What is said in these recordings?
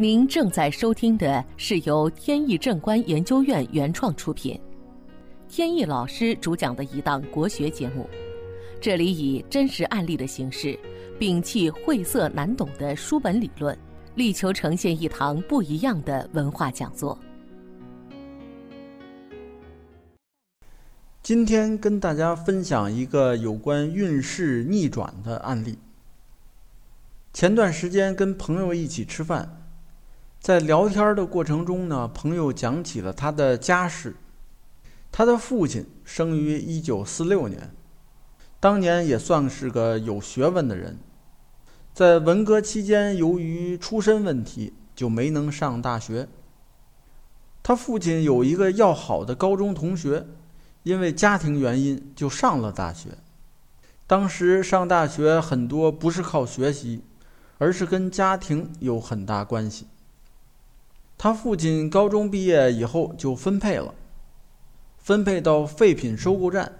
您正在收听的是由天意正观研究院原创出品，天意老师主讲的一档国学节目。这里以真实案例的形式，摒弃晦涩难懂的书本理论，力求呈现一堂不一样的文化讲座。今天跟大家分享一个有关运势逆转的案例。前段时间跟朋友一起吃饭，在聊天的过程中呢，朋友讲起了他的家世。他的父亲生于一九四六年，当年也算是个有学问的人。在文革期间，由于出身问题，就没能上大学。他父亲有一个要好的高中同学，因为家庭原因就上了大学。当时上大学很多不是靠学习。而是跟家庭有很大关系。他父亲高中毕业以后就分配了，分配到废品收购站。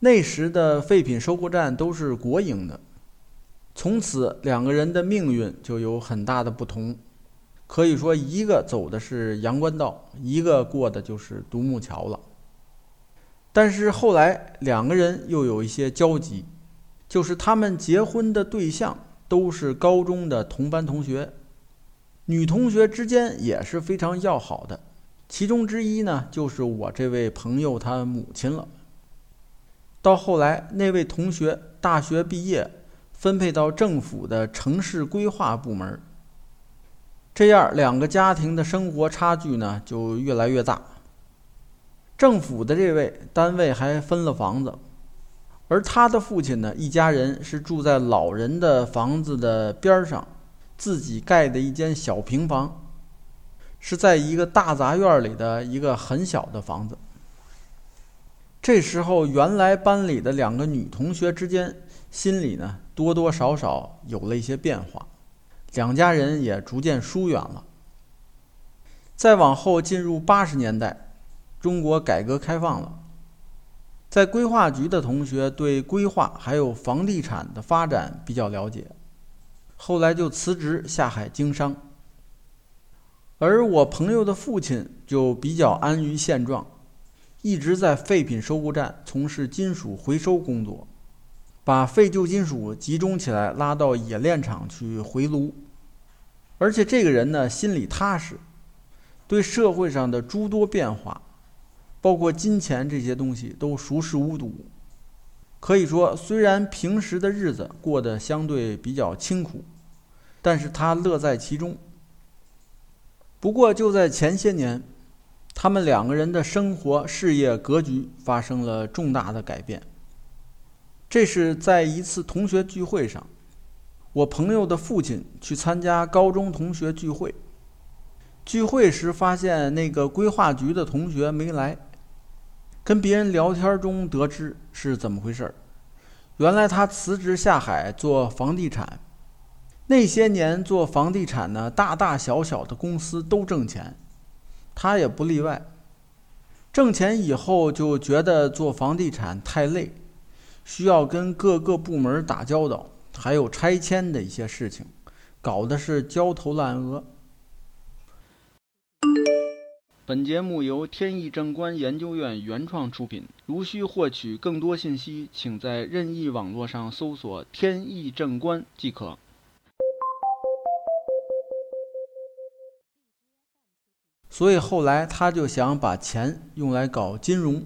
那时的废品收购站都是国营的，从此两个人的命运就有很大的不同。可以说，一个走的是阳关道，一个过的就是独木桥了。但是后来两个人又有一些交集，就是他们结婚的对象。都是高中的同班同学，女同学之间也是非常要好的。其中之一呢，就是我这位朋友他母亲了。到后来，那位同学大学毕业，分配到政府的城市规划部门，这样两个家庭的生活差距呢就越来越大。政府的这位单位还分了房子。而他的父亲呢，一家人是住在老人的房子的边上，自己盖的一间小平房，是在一个大杂院里的一个很小的房子。这时候，原来班里的两个女同学之间，心里呢多多少少有了一些变化，两家人也逐渐疏远了。再往后进入八十年代，中国改革开放了。在规划局的同学对规划还有房地产的发展比较了解，后来就辞职下海经商。而我朋友的父亲就比较安于现状，一直在废品收购站从事金属回收工作，把废旧金属集中起来拉到冶炼厂去回炉。而且这个人呢，心里踏实，对社会上的诸多变化。包括金钱这些东西都熟视无睹，可以说，虽然平时的日子过得相对比较清苦，但是他乐在其中。不过就在前些年，他们两个人的生活事业格局发生了重大的改变。这是在一次同学聚会上，我朋友的父亲去参加高中同学聚会，聚会时发现那个规划局的同学没来。跟别人聊天中得知是怎么回事儿，原来他辞职下海做房地产，那些年做房地产呢，大大小小的公司都挣钱，他也不例外。挣钱以后就觉得做房地产太累，需要跟各个部门打交道，还有拆迁的一些事情，搞得是焦头烂额。本节目由天意正观研究院原创出品。如需获取更多信息，请在任意网络上搜索“天意正观”即可。所以后来他就想把钱用来搞金融，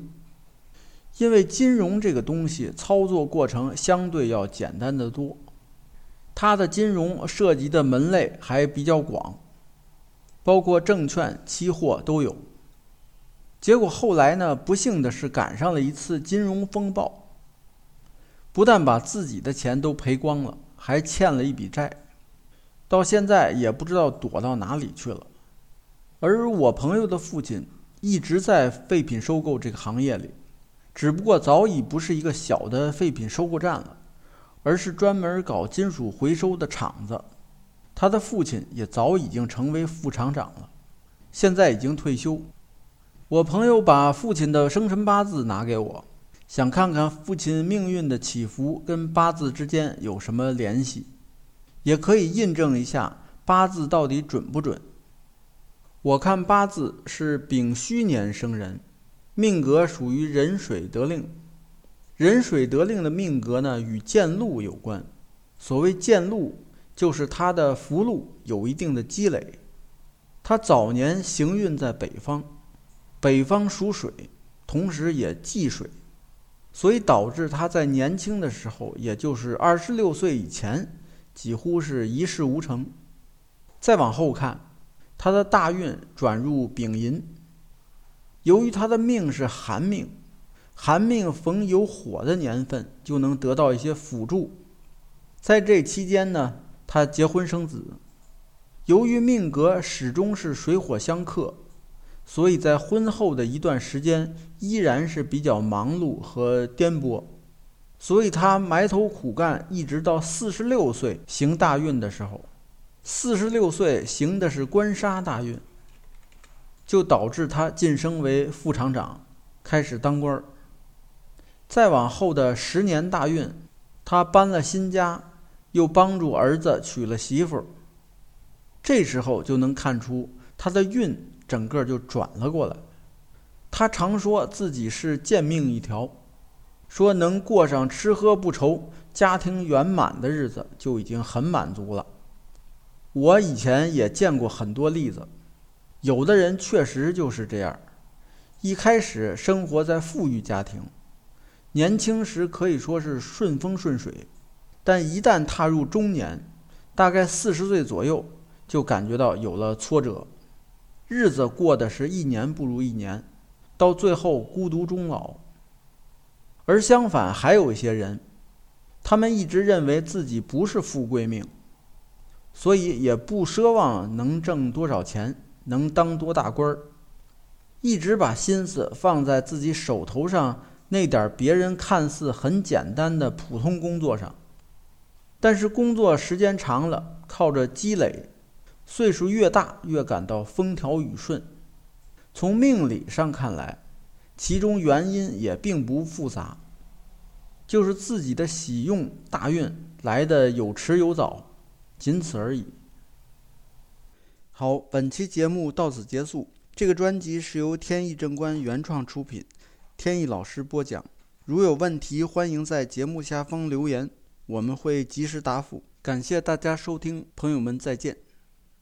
因为金融这个东西操作过程相对要简单的多，它的金融涉及的门类还比较广。包括证券、期货都有。结果后来呢，不幸的是赶上了一次金融风暴，不但把自己的钱都赔光了，还欠了一笔债，到现在也不知道躲到哪里去了。而我朋友的父亲一直在废品收购这个行业里，只不过早已不是一个小的废品收购站了，而是专门搞金属回收的厂子。他的父亲也早已经成为副厂长了，现在已经退休。我朋友把父亲的生辰八字拿给我，想看看父亲命运的起伏跟八字之间有什么联系，也可以印证一下八字到底准不准？我看八字是丙戌年生人，命格属于壬水得令。壬水得令的命格呢，与见禄有关。所谓见禄，就是他的福禄有一定的积累。他早年行运在北方，北方属水，同时也忌水，所以导致他在年轻的时候，也就是二十六岁以前，几乎是一事无成。再往后看。他的大运转入丙寅，由于他的命是寒命，寒命逢有火的年份就能得到一些辅助。在这期间呢，他结婚生子。由于命格始终是水火相克，所以在婚后的一段时间依然是比较忙碌和颠簸。所以他埋头苦干，一直到四十六岁行大运的时候。四十六岁行的是官杀大运，就导致他晋升为副厂长，开始当官儿。再往后的十年大运，他搬了新家，又帮助儿子娶了媳妇儿。这时候就能看出他的运整个就转了过来。他常说自己是贱命一条，说能过上吃喝不愁、家庭圆满的日子就已经很满足了。我以前也见过很多例子，有的人确实就是这样，一开始生活在富裕家庭，年轻时可以说是顺风顺水，但一旦踏入中年，大概四十岁左右，就感觉到有了挫折，日子过得是一年不如一年，到最后孤独终老。而相反，还有一些人，他们一直认为自己不是富贵命。所以也不奢望能挣多少钱，能当多大官儿，一直把心思放在自己手头上那点别人看似很简单的普通工作上。但是工作时间长了，靠着积累，岁数越大越感到风调雨顺。从命理上看来，其中原因也并不复杂，就是自己的喜用大运来的有迟有早。仅此而已。好，本期节目到此结束。这个专辑是由天意正观原创出品，天意老师播讲。如有问题，欢迎在节目下方留言，我们会及时答复。感谢大家收听，朋友们再见。